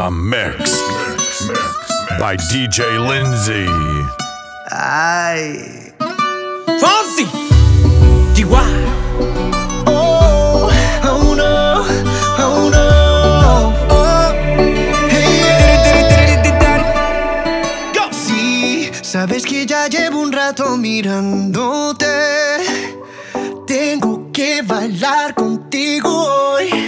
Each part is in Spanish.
A mix by DJ Lindsay. Ay. Fonsi. Chihuahua. Oh, oh no, oh no. Oh, hey. Sí, sabes que ya llevo un rato mirándote. Tengo que bailar contigo hoy.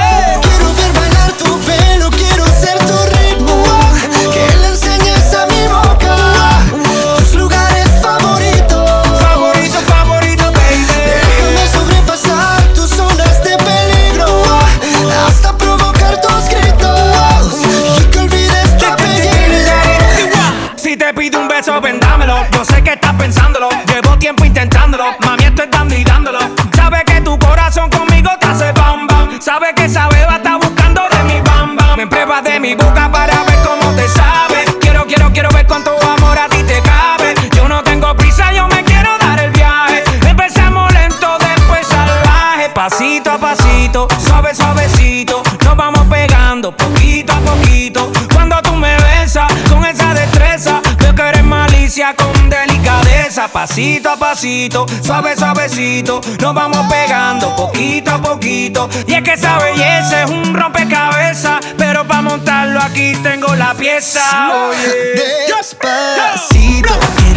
Pasito a pasito, suave, suavecito. Nos vamos pegando poquito a poquito. Cuando tú me besas con esa destreza, veo que eres malicia con delicadeza. Pasito a pasito, suave, suavecito. Nos vamos pegando poquito a poquito. Y es que esa belleza es un rompecabezas. Pero para montarlo aquí tengo la pieza. Oye.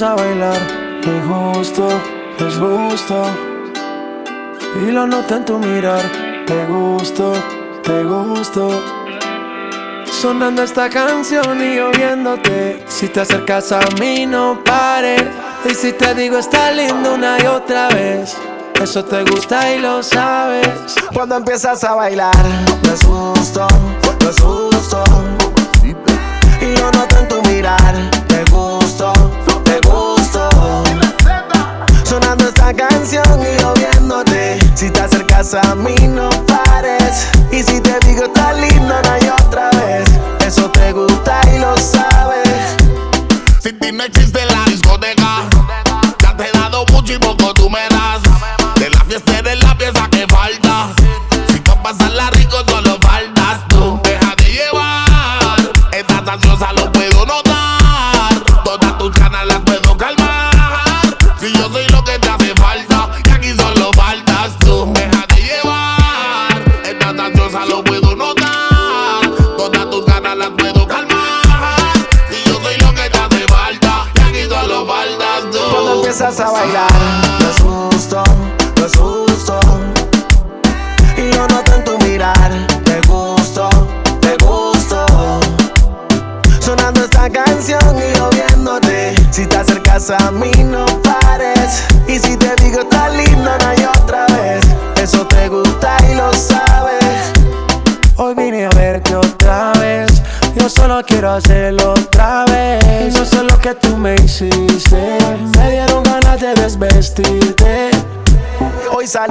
vas a bailar injusto, es gusto. Y lo noto en tu mirar, te gusto, te gusto. Sonando esta canción y lloviéndote. Si te acercas a mí, no pares. Y si te digo, está lindo una y otra vez. Eso te gusta y lo sabes. Cuando empiezas a bailar, no gusto.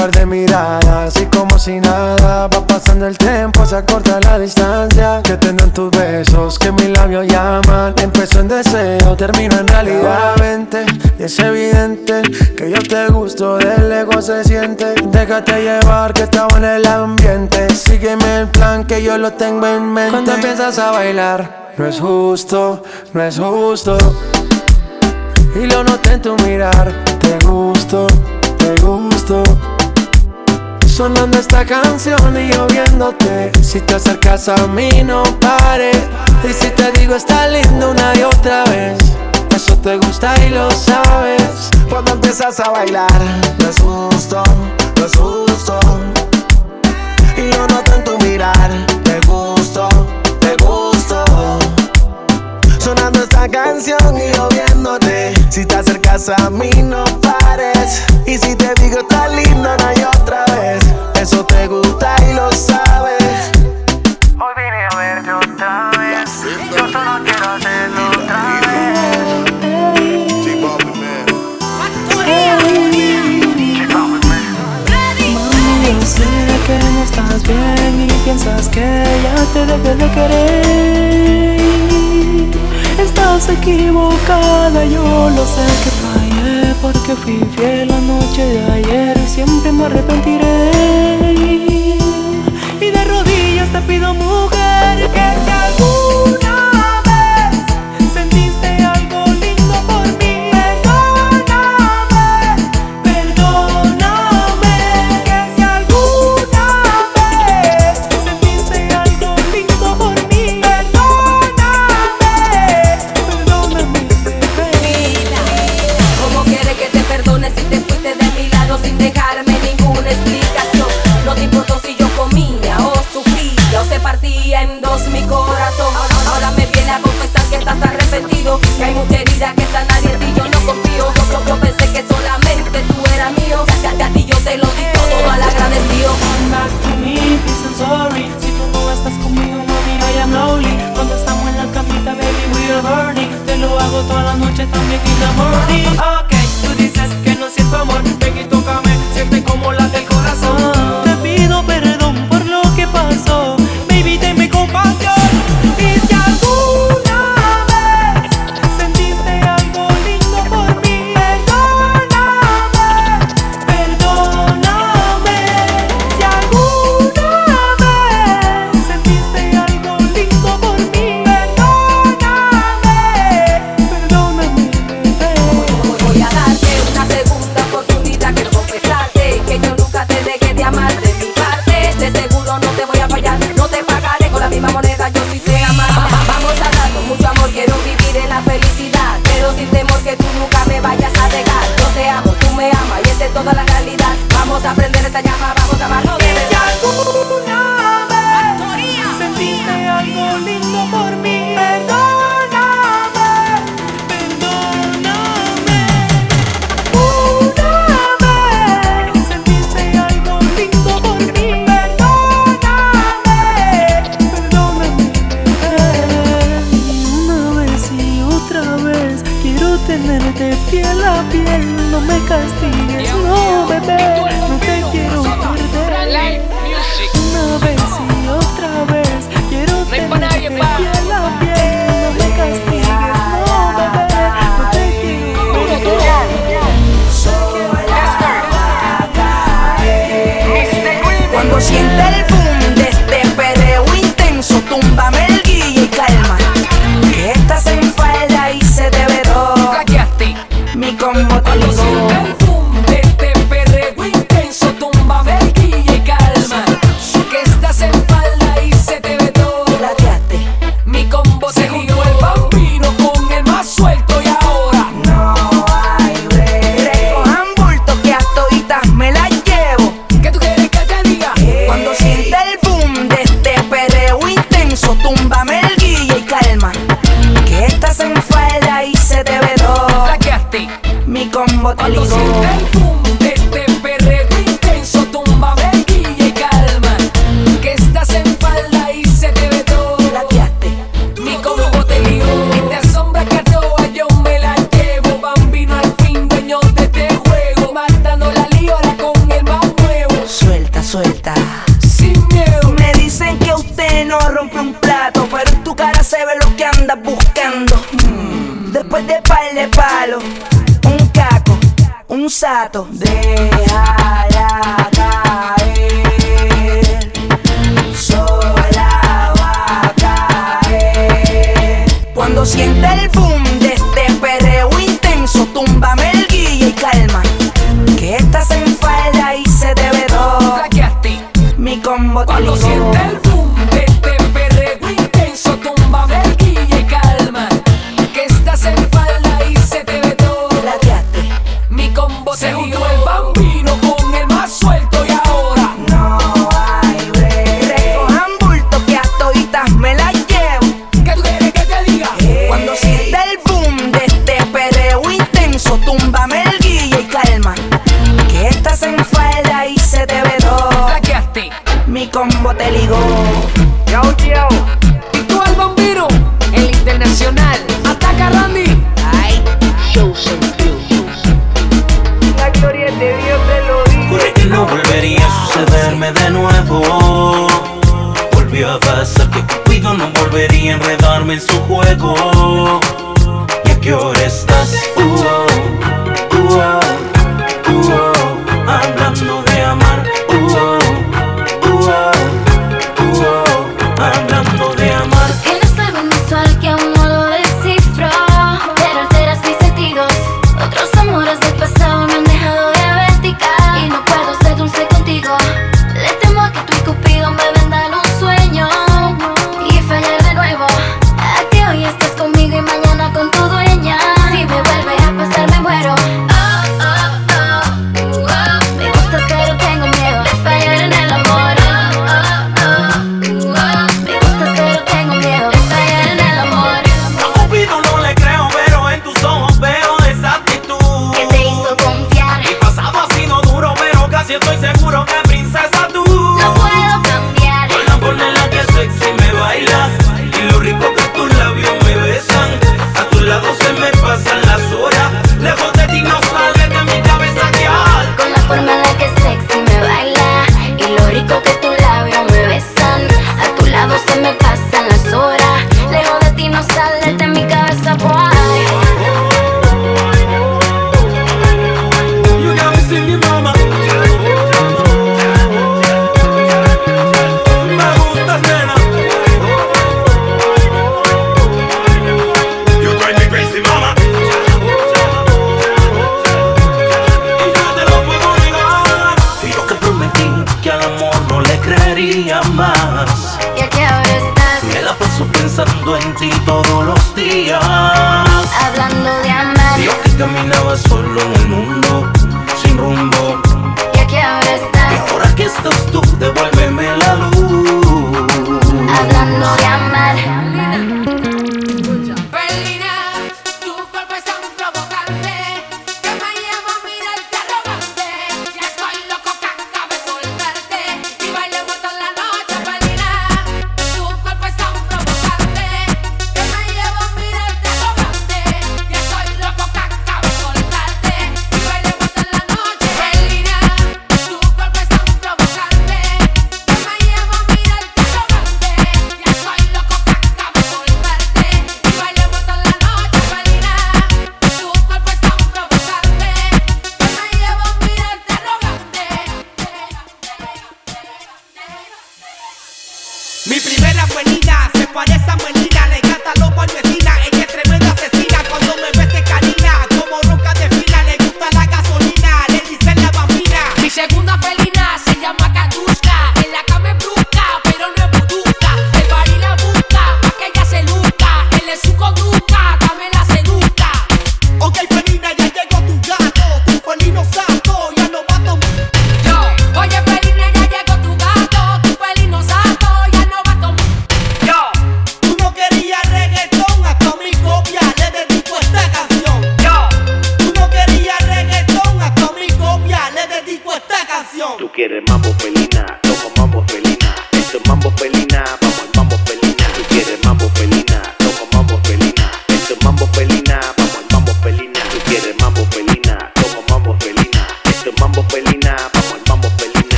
par de miradas y como si nada va pasando el tiempo, se acorta la distancia que tengo en tus besos, que mis labios llaman. Empezó en deseo, termino en realidad. Vente, y es evidente que yo te gusto, del ego se siente. Déjate llevar que estaba en el ambiente. Sígueme el plan que yo lo tengo en mente. Cuando empiezas a bailar, no es justo, no es justo. Y lo noté en tu mirar, te gusto, te gusto. Sonando esta canción y yo viéndote. Si te acercas a mí no pares Y si te digo está lindo una y otra vez Eso te gusta y lo sabes. Cuando empiezas a bailar No es justo, no circus un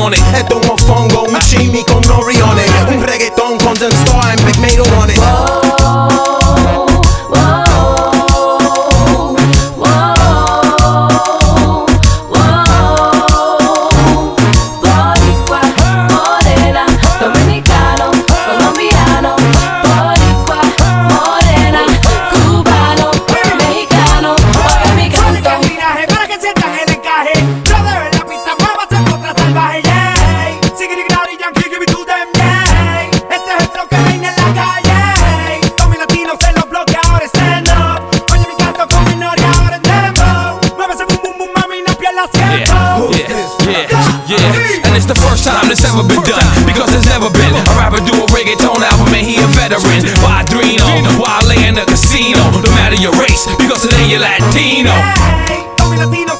on it. At the let's and it's the first time this ever been done. because it's never been. A rapper do a reggaeton album and he a veteran. Why Drino? Why lay in the casino? No matter your race, because today you're Latino. Hey, Latino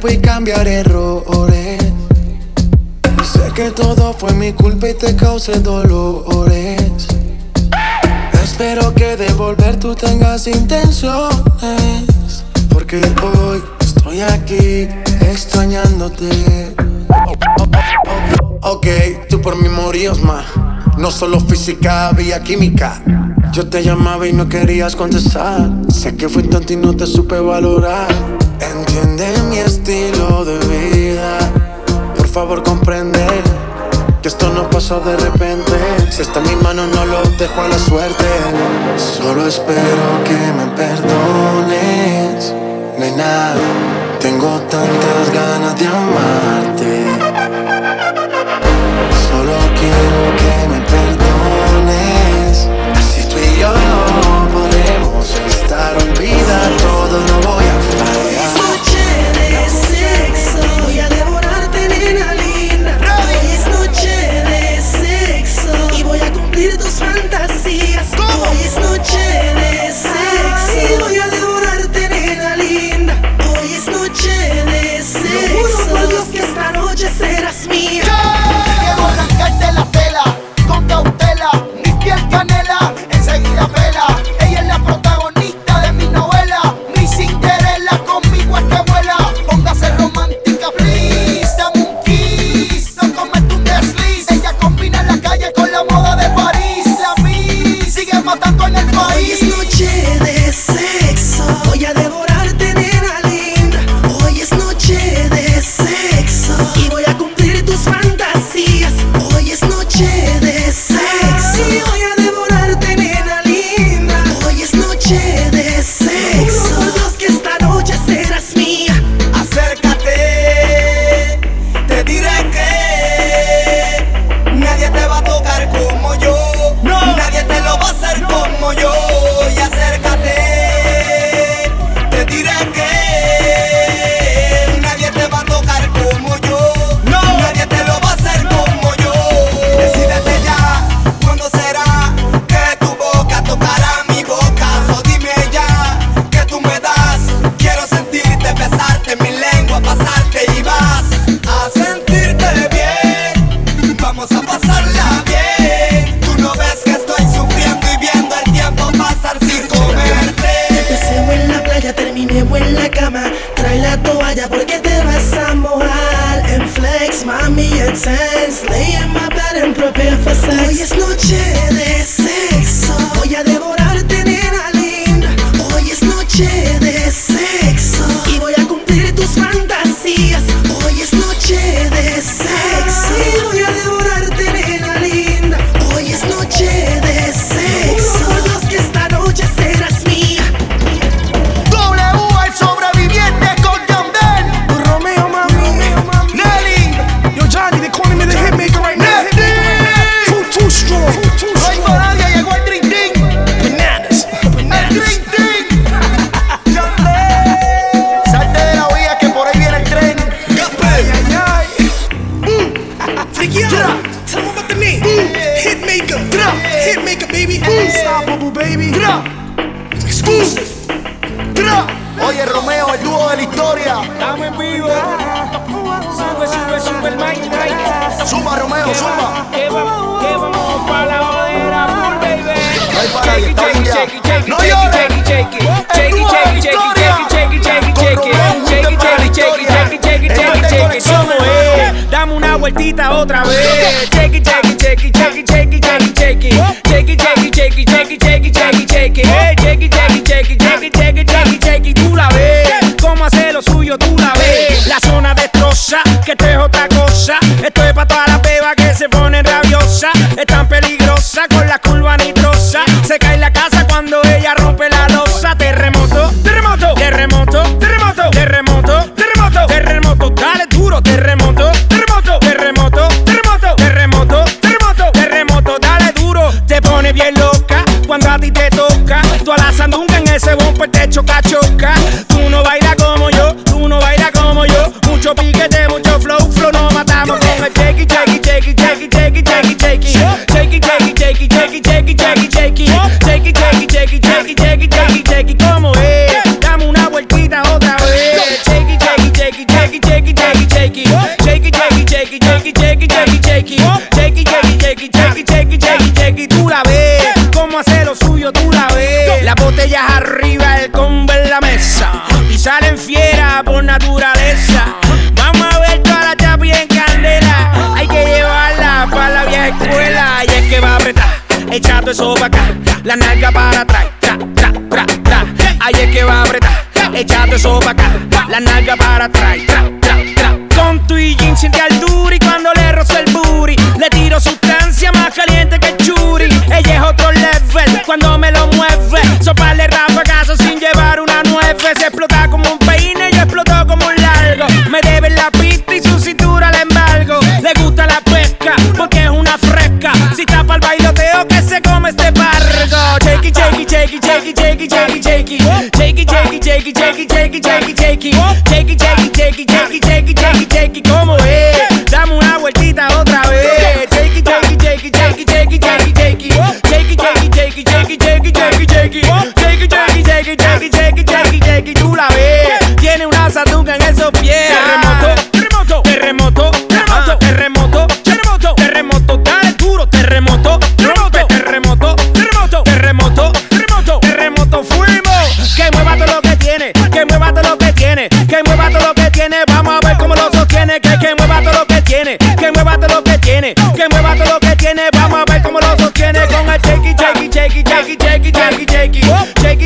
tiempo y cambiar errores. Sé que todo fue mi culpa y te causé dolores. Espero que de volver tú tengas intenciones. Porque hoy estoy aquí extrañándote. Ok, tú por mí morías más. No solo física, había química. Yo te llamaba y no querías contestar. Sé que fui tonto y no te supe valorar. Entiende mi estilo de vida. Por favor, comprende que esto no pasó de repente. Si está en mi mano, no lo dejo a la suerte. Solo espero que me perdones, nena. Tengo tantas ganas de amarte. Terminé en la cama. Trae la toalla porque te vas a mojar. En flex, mami, intense Lay in my bed and prepare for sex. Hoy es noche de otra vez. tú a la sandunga en ese bumper te choca, choca. Tú no bailas como yo, tú no bailas como yo. Mucho piquete, mucho flow, flow, no matamos con el shaky, shaky, shaky, shaky, shaky, shaky, shaky. Shaky, shaky, shaky, shaky, shaky, shaky, shaky. Shaky, shaky, shaky, shaky, shaky, shaky, shaky. ¿Cómo es? Dame una vueltita otra vez. Shaky, shaky, shaky, shaky, shaky, shaky, shaky. Shaky, shaky, shaky, shaky, shaky, shaky, shaky. Shaky, shaky, shaky, shaky, shaky, shaky, shaky. Tú la ves. Por naturaleza. Vamos a ver toda la chapi en candela. Hay que llevarla para la vieja escuela. Y es que va a apretar, echando eso para acá. La nalga para atrás. Tra, tra, es que va a apretar, echando eso para acá. La nalga para atrás. Con tu y jean siente al duri cuando le rozo el booty. Le tiro sustancia más caliente que el churi. Ella es otro level cuando me lo mueve. Soparle rafagazo sin llevar una nueve. Se explota como este barco. Shakey, shakey, shakey, shakey, shakey, shakey, shakey. Shakey, shakey, shakey, shakey, shakey, shakey, shakey. Shakey, shakey, shakey, shakey, shakey, shakey, shakey. ¿Cómo es? Dame una vueltita otra vez. Shakey, shakey, shakey, shakey, shakey, shakey, shakey. Shakey, shakey, shakey, shakey, shakey, shakey, shakey. Shakey, shakey, shakey, shakey, shakey, shakey, shakey. Tú la ves. Tiene una satunga en esos pies. Terremoto, terremoto, terremoto, terremoto. Que mueva todo lo que tiene. Vamos a ver cómo lo sostiene. Que que mueva todo lo que tiene, que mueva todo lo que tiene, que mueva todo lo que tiene. Vamos a ver cómo lo sostiene con el shake it, shake it, shake it, shake it, shake it, shake it, shake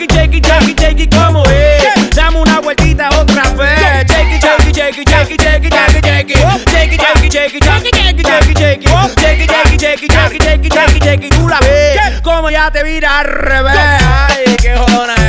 it, shake it, shake it, shake it, ¿cómo es? Dame una vueltita otra vez. Shake it, shake it, shake it, shake it, shake it, shake it, shake shake shake shake tú la ves, como ya te vira al revés. Ay, qué jodona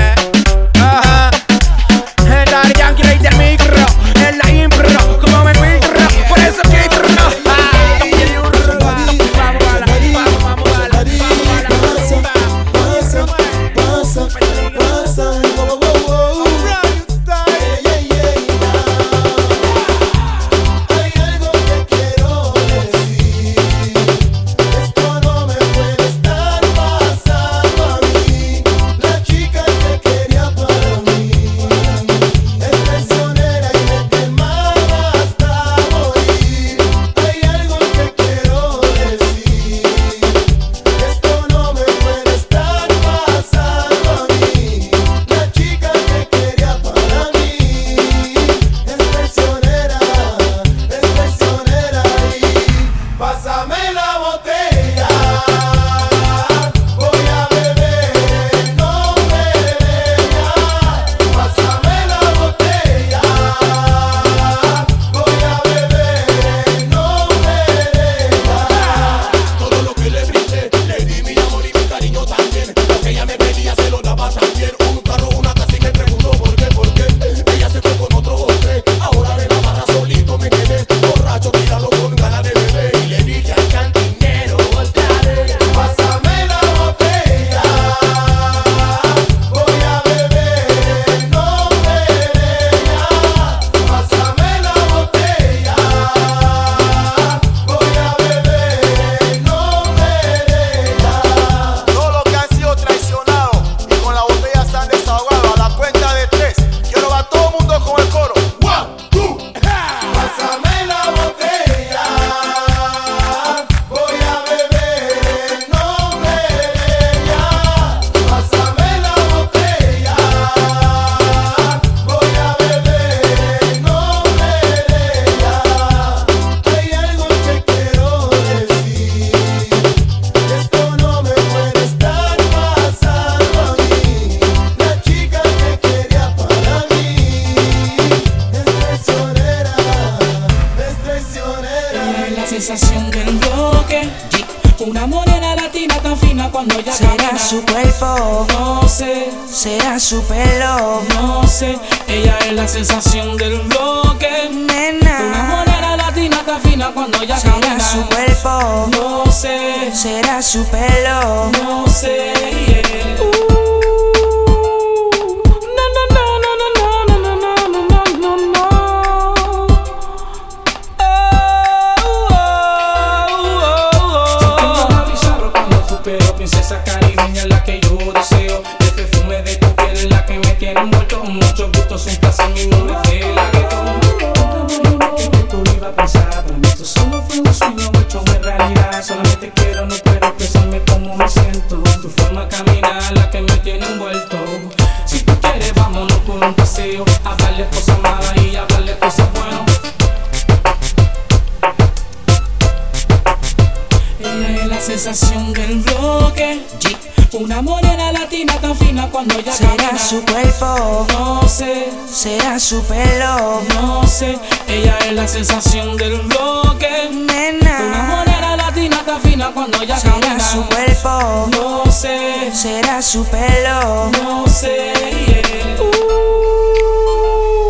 fina cuando ella Será camina. su cuerpo, No sé, será su pelo. no sé. yeah.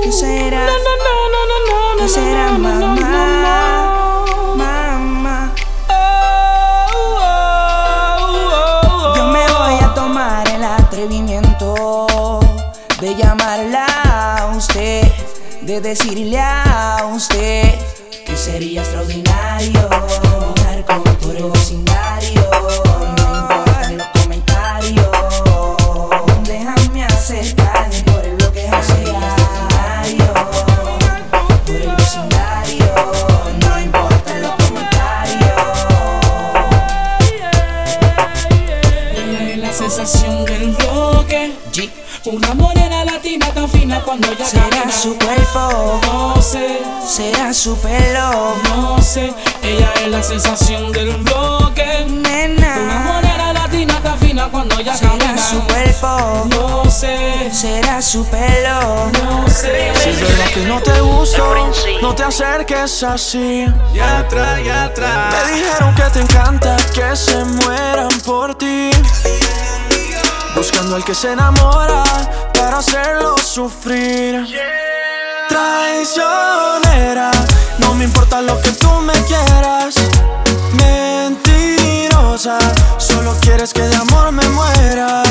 ¿Qué será? No, no, no, no, no, no, ¿Qué será, no, mamá? no. Mamá, Oh, oh, oh, yo me voy a tomar el atrevimiento de llamarla a usted, de decirle a usted que sería extraordinario duro sin nada. Cuando ella Será camina. su cuerpo, No sé, será su pelo, no sé. Ella es la sensación del bloque. Una nena. morena latina tan fina cuando ella Será camina. su cuerpo, No sé, será su pelo. no sé. Si es verdad que no te gusto, no te acerques así. Ya atrás, ya atrás. Me dijeron que te encanta que se mueran por ti. Buscando al que se enamora para hacerlo sufrir. Traicionera, no me importa lo que tú me quieras. Mentirosa, solo quieres que de amor me muera.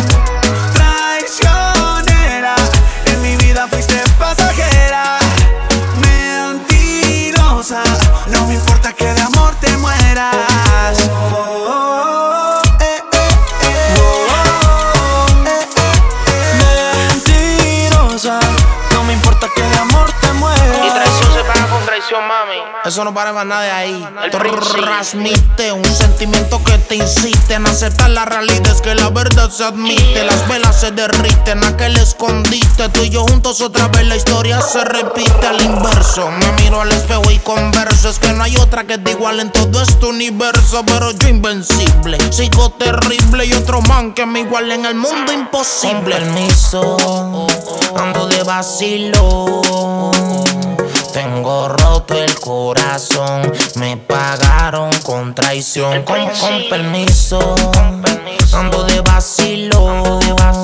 Eso no para más nada de ahí. Transmite un sentimiento que te incite en aceptar la realidad. Es que la verdad se admite. Las velas se derriten, aquel escondite. Tú y yo juntos otra vez la historia se repite al inverso. Me miro al espejo y converso. Es que no hay otra que te igual en todo este universo. Pero yo invencible, sigo terrible. Y otro man que me iguale en el mundo imposible. Con permiso, ando de vacilo. Tengo roto el corazón, me pagaron con traición. Con, con permiso, ando de vacilo.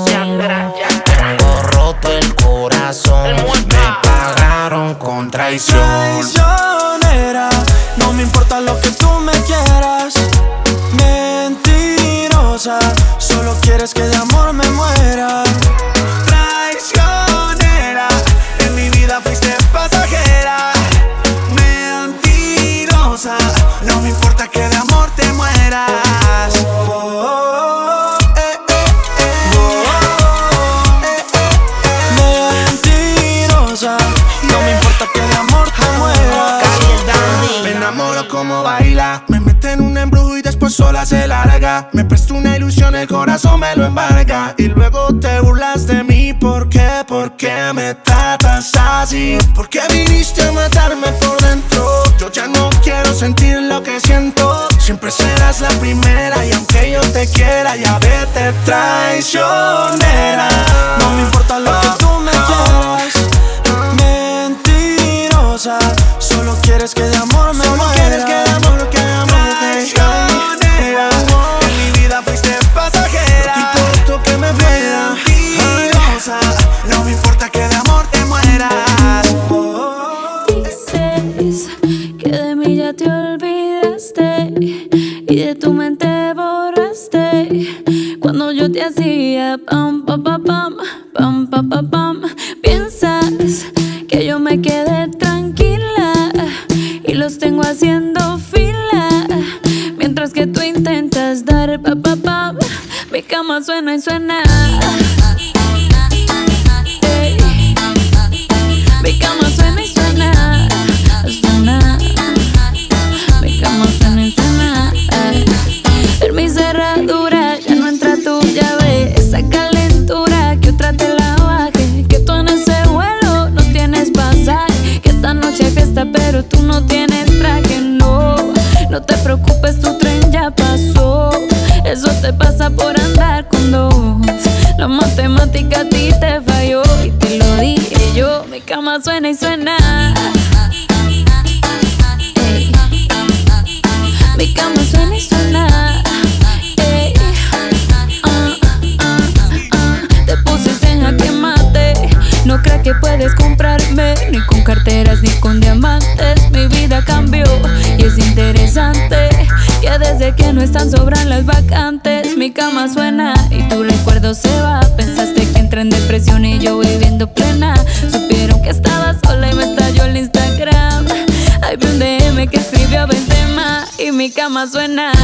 Tengo roto el corazón, me pagaron con traición. Traicionera, no me importa lo que tú me quieras. Mentirosa, solo quieres que de amor me muera. Me presta una ilusión, el corazón me lo embarga. Y luego te burlas de mí. ¿Por qué? ¿Por qué me tratas así? ¿Por qué viniste a matarme por dentro? Yo ya no quiero sentir lo que siento. Siempre serás la primera. Y aunque yo te quiera, ya vete traicionera. No me importa lo que tú me quieras. Mentirosa, solo quieres que de amor me Solo muera. quieres que de amor, que de mí ya te olvidaste y de tu mente borraste. Cuando yo te hacía pam, pam, pam, pam, pam, pam, pam, pam, piensas que yo me quedé tranquila y los tengo haciendo fila. Mientras que tú intentas dar pa, pa, pam, mi cama suena y suena. Cama suena y suena. Mi cama suena y suena. Ey. Ah, ah, ah. Te pusiste en jaque mate. No crees que puedes comprarme ni con carteras ni con diamantes. Mi vida cambió y es interesante que desde que no están sobran las vacantes. Mi cama suena y tu recuerdo se va. Pensaste que entré en depresión y suena.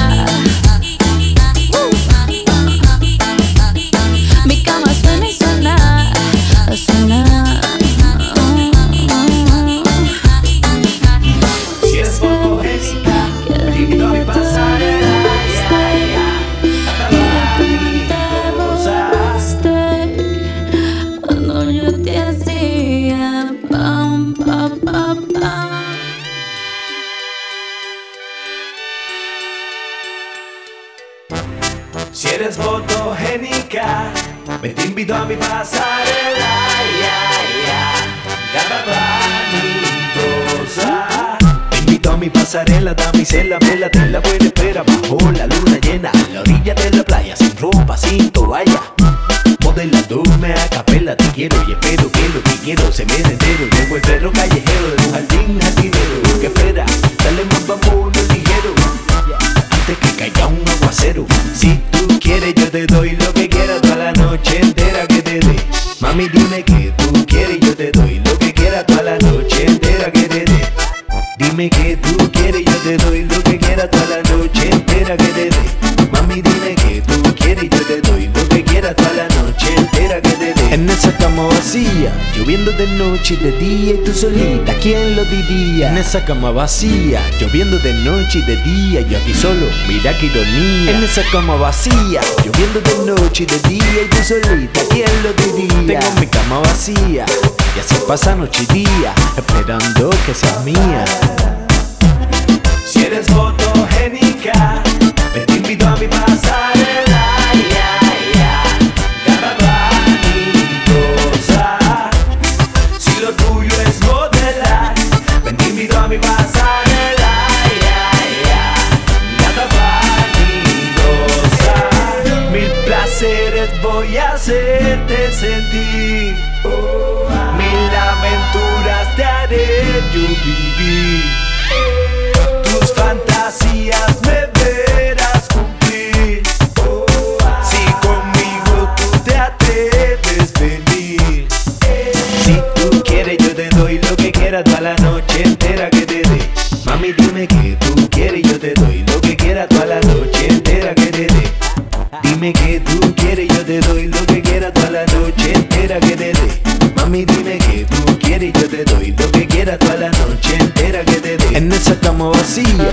Eres fotogénica, me te invito a mi pasarela. Ya, ya, garabanidosa. Te invito a mi pasarela, damisela, vela, te la buena espera bajo la luna llena, a la orilla de la playa, sin ropa, sin toalla. Modelándome a capela, te quiero y espero que lo que quiero se me entero. Llevo el perro callejero de un jardín doy lo que quieras toda la noche entera que te dé. Mami, dime que tú quieres, yo te doy lo que quieras toda la noche entera que te dé. Dime que cama vacía, lloviendo de noche y de día y tú solita, ¿quién lo diría? En esa cama vacía, lloviendo de noche y de día, yo aquí solo, mira qué ironía. En esa cama vacía, lloviendo de noche y de día y tú solita, ¿quién lo diría? Tengo mi cama vacía, y así pasa noche y día, esperando que seas mía. Si eres fotogénica, me te invito a mi pasarela. Entera que te dé. Mami, dime que tú quieres, yo te doy lo que quieras toda la noche entera que te dé. Dime que tú quieres, yo te doy lo que quieras toda la noche entera que te dé. Mami, dime que tú quieres, yo te doy lo que quieras toda la noche entera que te dé. En esa cama vacía,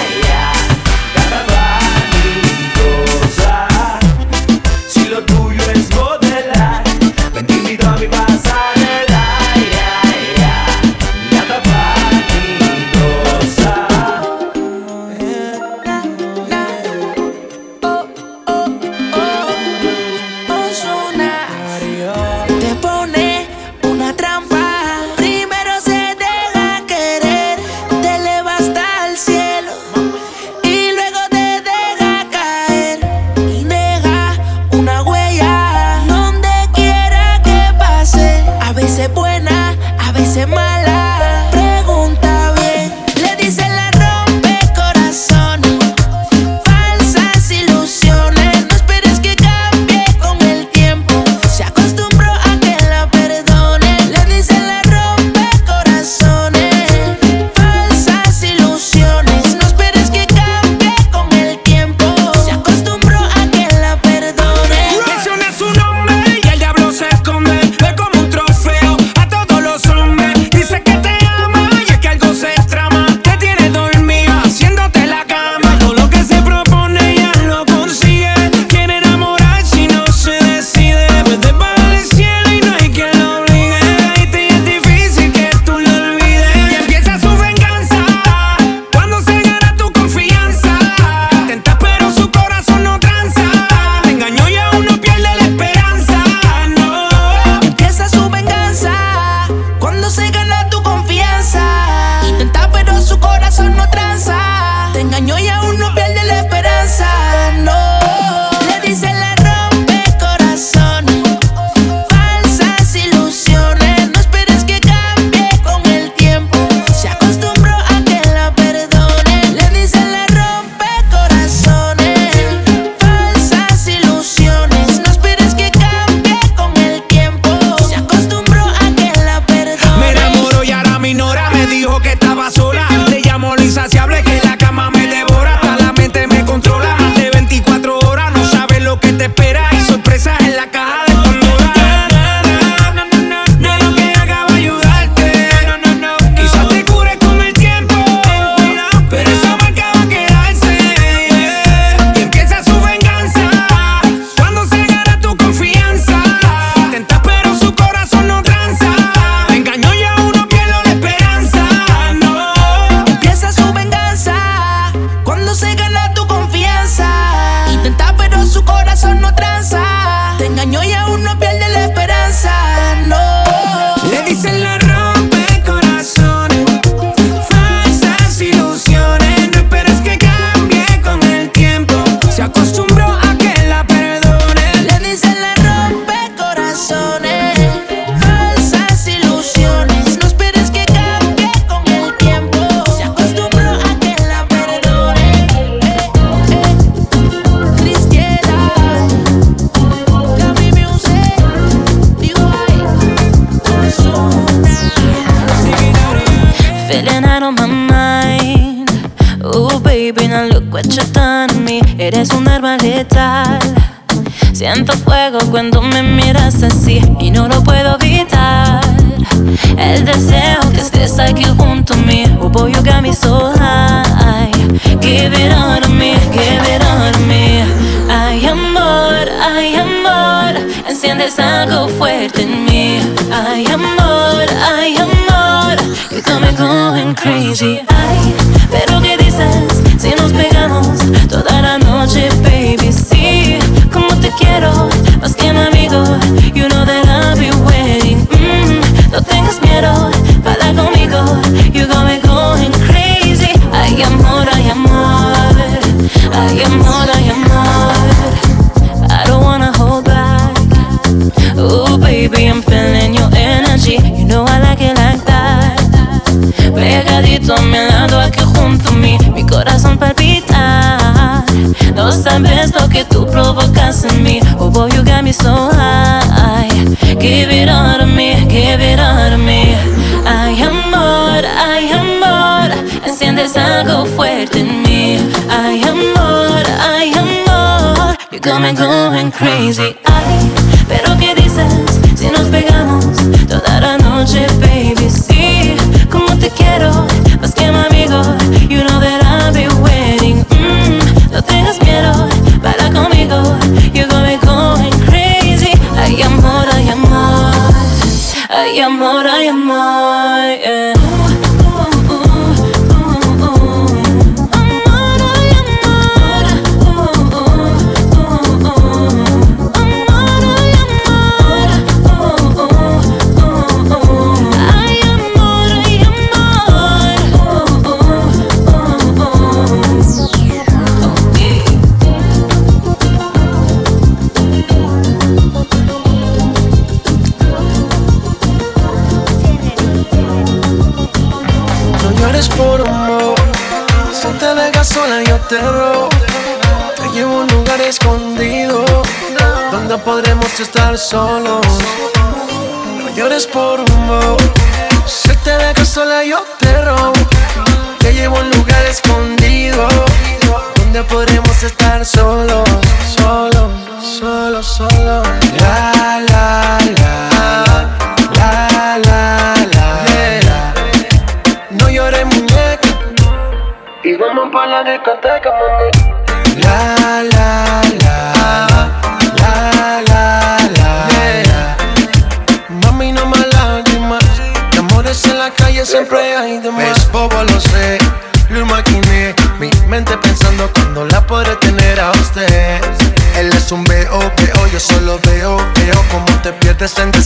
Baby, now look what you done me. Eres un arma letal. Siento fuego cuando me miras así y no lo puedo evitar. El deseo que estés aquí junto a mí. Oh boy, you got me so high. Give it on to me, give it on to me. Ay, amor, ay, amor. Enciendes algo fuerte en mí. Ay, amor, ay, amor. You got me going crazy. Toda la noche, baby? Sí, como te quiero, más que mi amigo. You know that I'll be waiting. Mm, no tengas miedo, para conmigo. You got me going crazy. Ay, amor, ay, amor. Ay, amor, ay, amor. I don't wanna hold back. Oh, baby, I'm feeling your energy. You know I like it like that. Pegadito a mi lado, aquí junto a mí, mi corazón palpita. No sabes lo que tú provocas en mí. Oh boy, you got me so high. Give it all to me, give it all to me. Ay, amor, ay, amor. Enciendes algo fuerte en mí. Ay, amor, ay, amor. You got me going crazy. Ay, pero ¿qué dices si nos pegamos toda la noche, baby? Sí, como te quiero, más que mi amigo. You know that amor, ay, amor. Estar. No llores por amor. Si te dejas sola, yo te robo.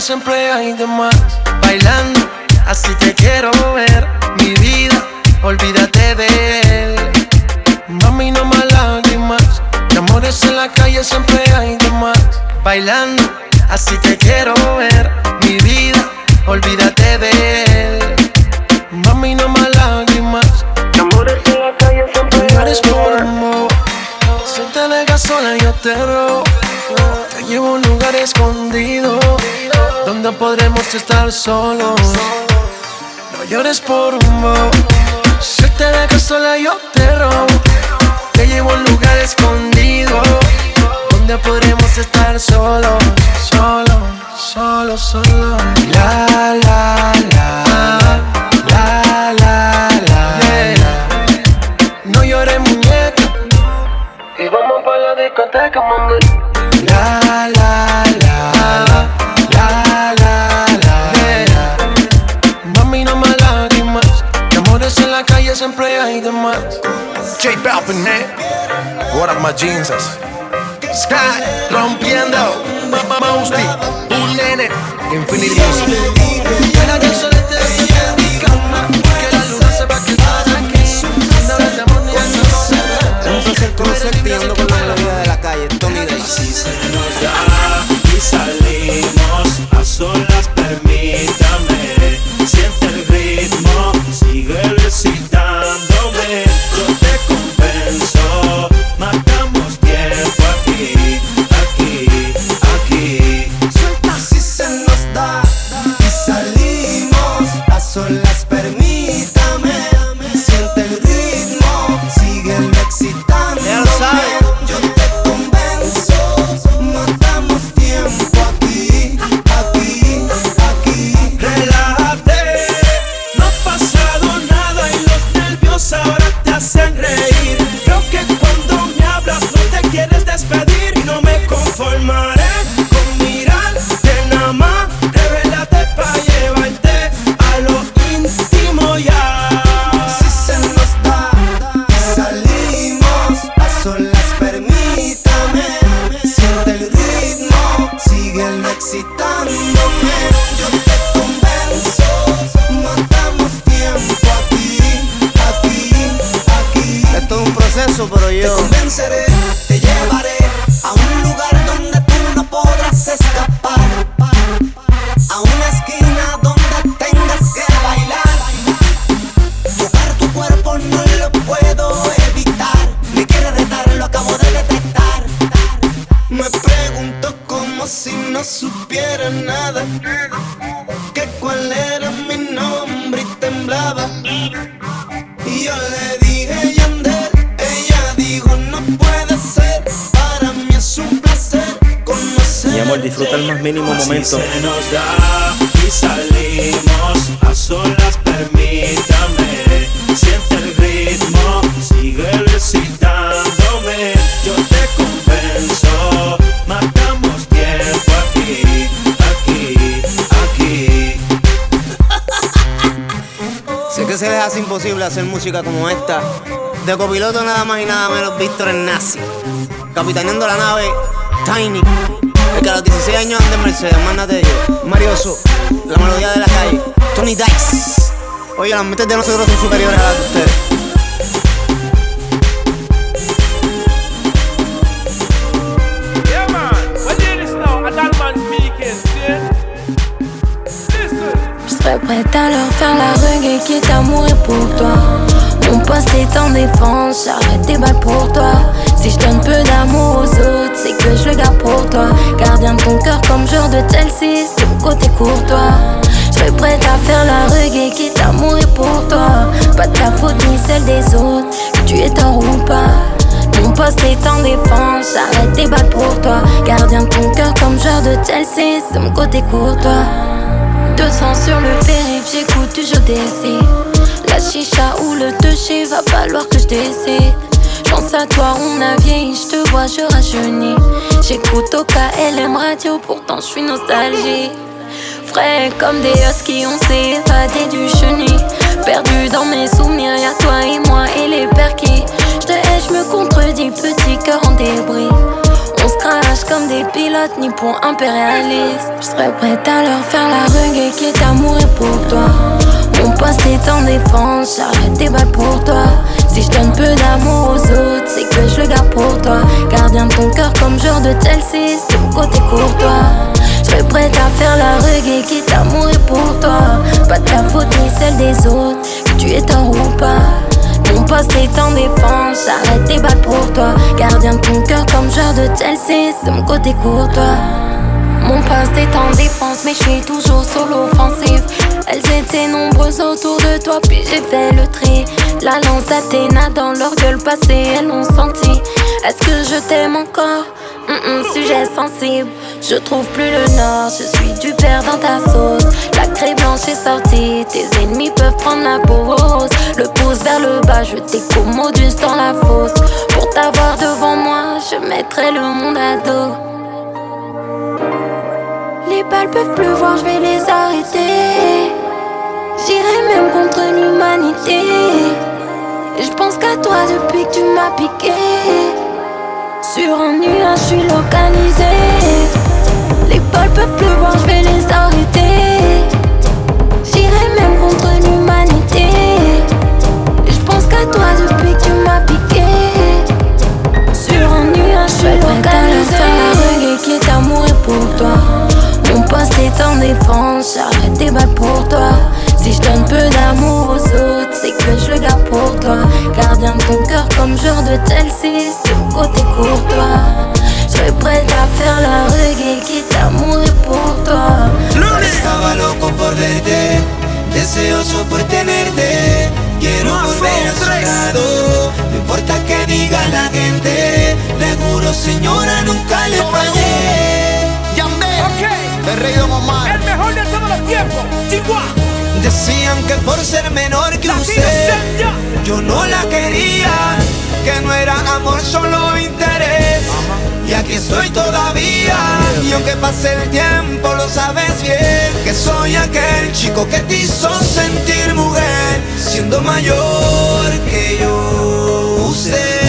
Siempre hay de más. Bailando, así te quiero ver. Mi vida, olvídate de él. Mami, no más lágrimas. De amores en la calle siempre hay de más. Bailando, así te quiero ver. Mi vida, olvídate de él. Mami, no más lágrimas. De amores en la calle siempre hay llores por amor. Si te dejas sola, yo te robo. Podremos estar solos. No llores por amor. Si te dejas sola, yo te robo. Te llevo a un lugar escondido donde podremos estar solos, solos, solos, solos. La, la, la, la, la, la. No llores, muñeca. Y vamos pa' la discoteca, mami. Siempre hay de J Balvin, man. What up, my jeans? Sky, rompiendo. Mosty, un nene. Infinity placer conocerte y ando con la melodía de la calle, Tony Daisy. y salimos a solas, permítame. Como esta. De copiloto nada más y nada menos Víctor el Nazi. Capitaneando la nave Tiny. El que a los 16 años anda en Mercedes, mándate yo. Marioso, la melodía de la calle. Tony Dice. Oye, las mentes de nosotros son superiores a las de ustedes. Prête à leur faire la reggae pour toi. Mon poste est en défense, j'arrête tes balles pour toi. Si je donne peu d'amour aux autres, c'est que je le garde pour toi. Gardien de ton cœur comme joueur de Chelsea, c'est mon côté courtois. Je serais prête à faire la reggae quitte à mourir pour toi. Pas de ta faute ni celle des autres, que tu es tort ou pas. Mon poste est en défense, j'arrête tes balles pour toi. Gardien de ton cœur comme joueur de Chelsea, c'est mon côté courtois. 200 sur le périph', j'écoute jeu d'essai. La chicha ou le toucher, va falloir que je décide. Pense à toi, on a vieilli, je te vois, je rajeunis. J'écoute au KLM radio, pourtant je suis nostalgique. Frais comme des huskies, on s'est évadé du chenil. Perdu dans mes souvenirs, y'a toi et moi et les perquis. J'te hais, j'me contredis, petit cœur en débris. On se crache comme des pilotes nippons impérialistes. Je serais prête à leur faire la reggae qui est à mourir pour toi. Mon poste est en défense, j'arrête tes balles pour toi. Si je donne peu d'amour aux autres, c'est que je le garde pour toi. Gardien de ton cœur comme joueur de Chelsea, c'est mon côté courtois. Je serais prête à faire la reggae qui est à mourir pour toi. Pas de ta faute ni celle des autres, que tu es tort ou pas. Mon poste est en défense, j'arrête tes balles pour toi. Gardien de ton cœur comme joueur de Chelsea, c'est mon côté courtois. Mon poste est en défense, mais je suis toujours sur l'offensive. Elles étaient nombreuses autour de toi, puis j'ai fait le tri. La lance d'Athéna dans leur gueule passée, elles l'ont senti. Est-ce que je t'aime encore? Hum, Sujet sensible, je trouve plus le nord, je suis du père dans ta sauce. La craie blanche est sortie, tes ennemis peuvent prendre la pause. Le pouce vers le bas, je t'écommodus dans la fosse. Pour t'avoir devant moi, je mettrai le monde à dos. Les balles peuvent plus voir, je vais les arrêter. J'irai même contre l'humanité. Je pense qu'à toi depuis que tu m'as piqué. Sur un nuage, je suis localisé. Les balles peuvent plus voir, je vais les arrêter. J'irai même contre l'humanité. Je pense qu'à toi depuis que tu m'as piqué. Sur un nuage, je suis localisé. Qui est amoureux pour toi poster ton défense, j'arrête des balles pour toi. Si je donne peu d'amour aux autres, c'est que je le garde pour toi. Gardien de ton cœur comme joueur de Chelsea, sur côté courtois. Je suis prête à faire la reggae, quitte à mourir pour toi. Estaba loco por verte, deseoso por tenerte. Quiero volver a su lado, no importa que diga la gente. Le Seguro, señora, nunca le fallé. el mejor de todos los tiempos, Chihuahua. Decían que por ser menor que usted, yo no la quería, que no era amor, solo interés. Y aquí estoy todavía, y aunque pase el tiempo, lo sabes bien, que soy aquel chico que te hizo sentir mujer, siendo mayor que yo. Usted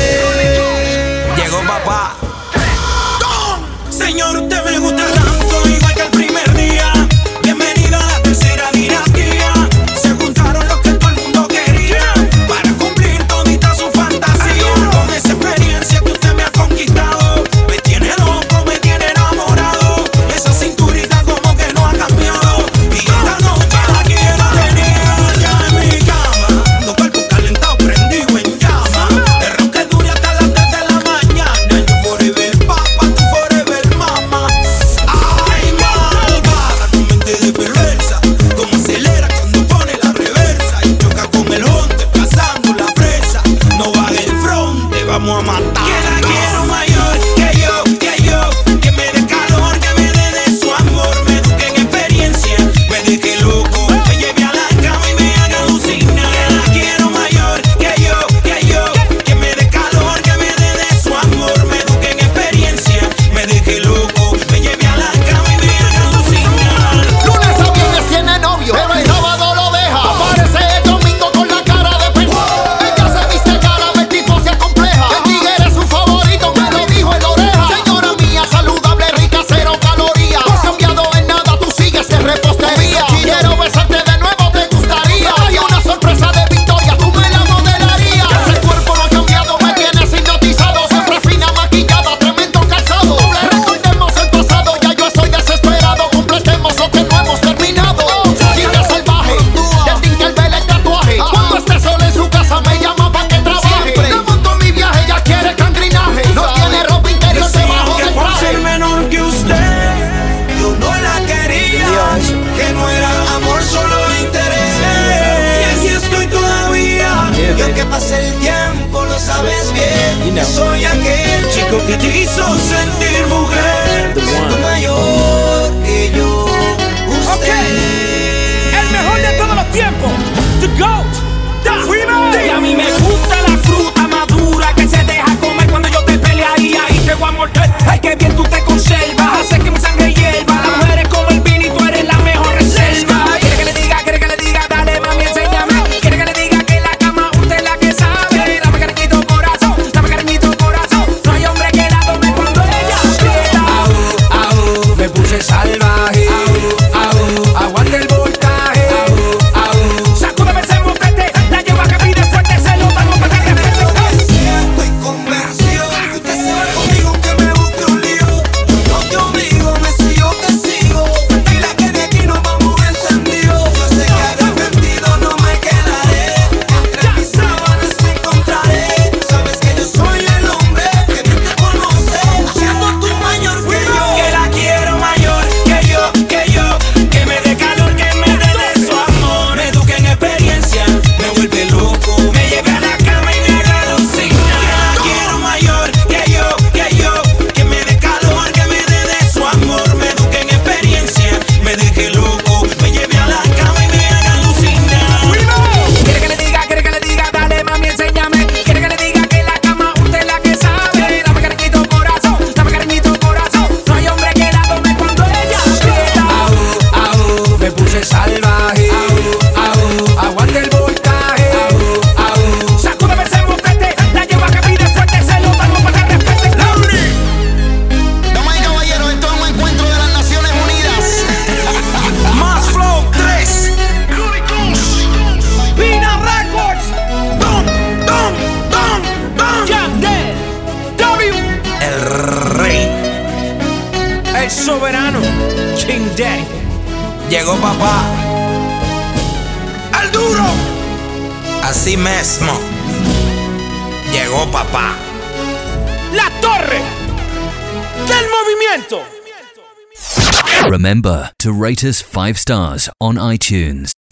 five stars on iTunes.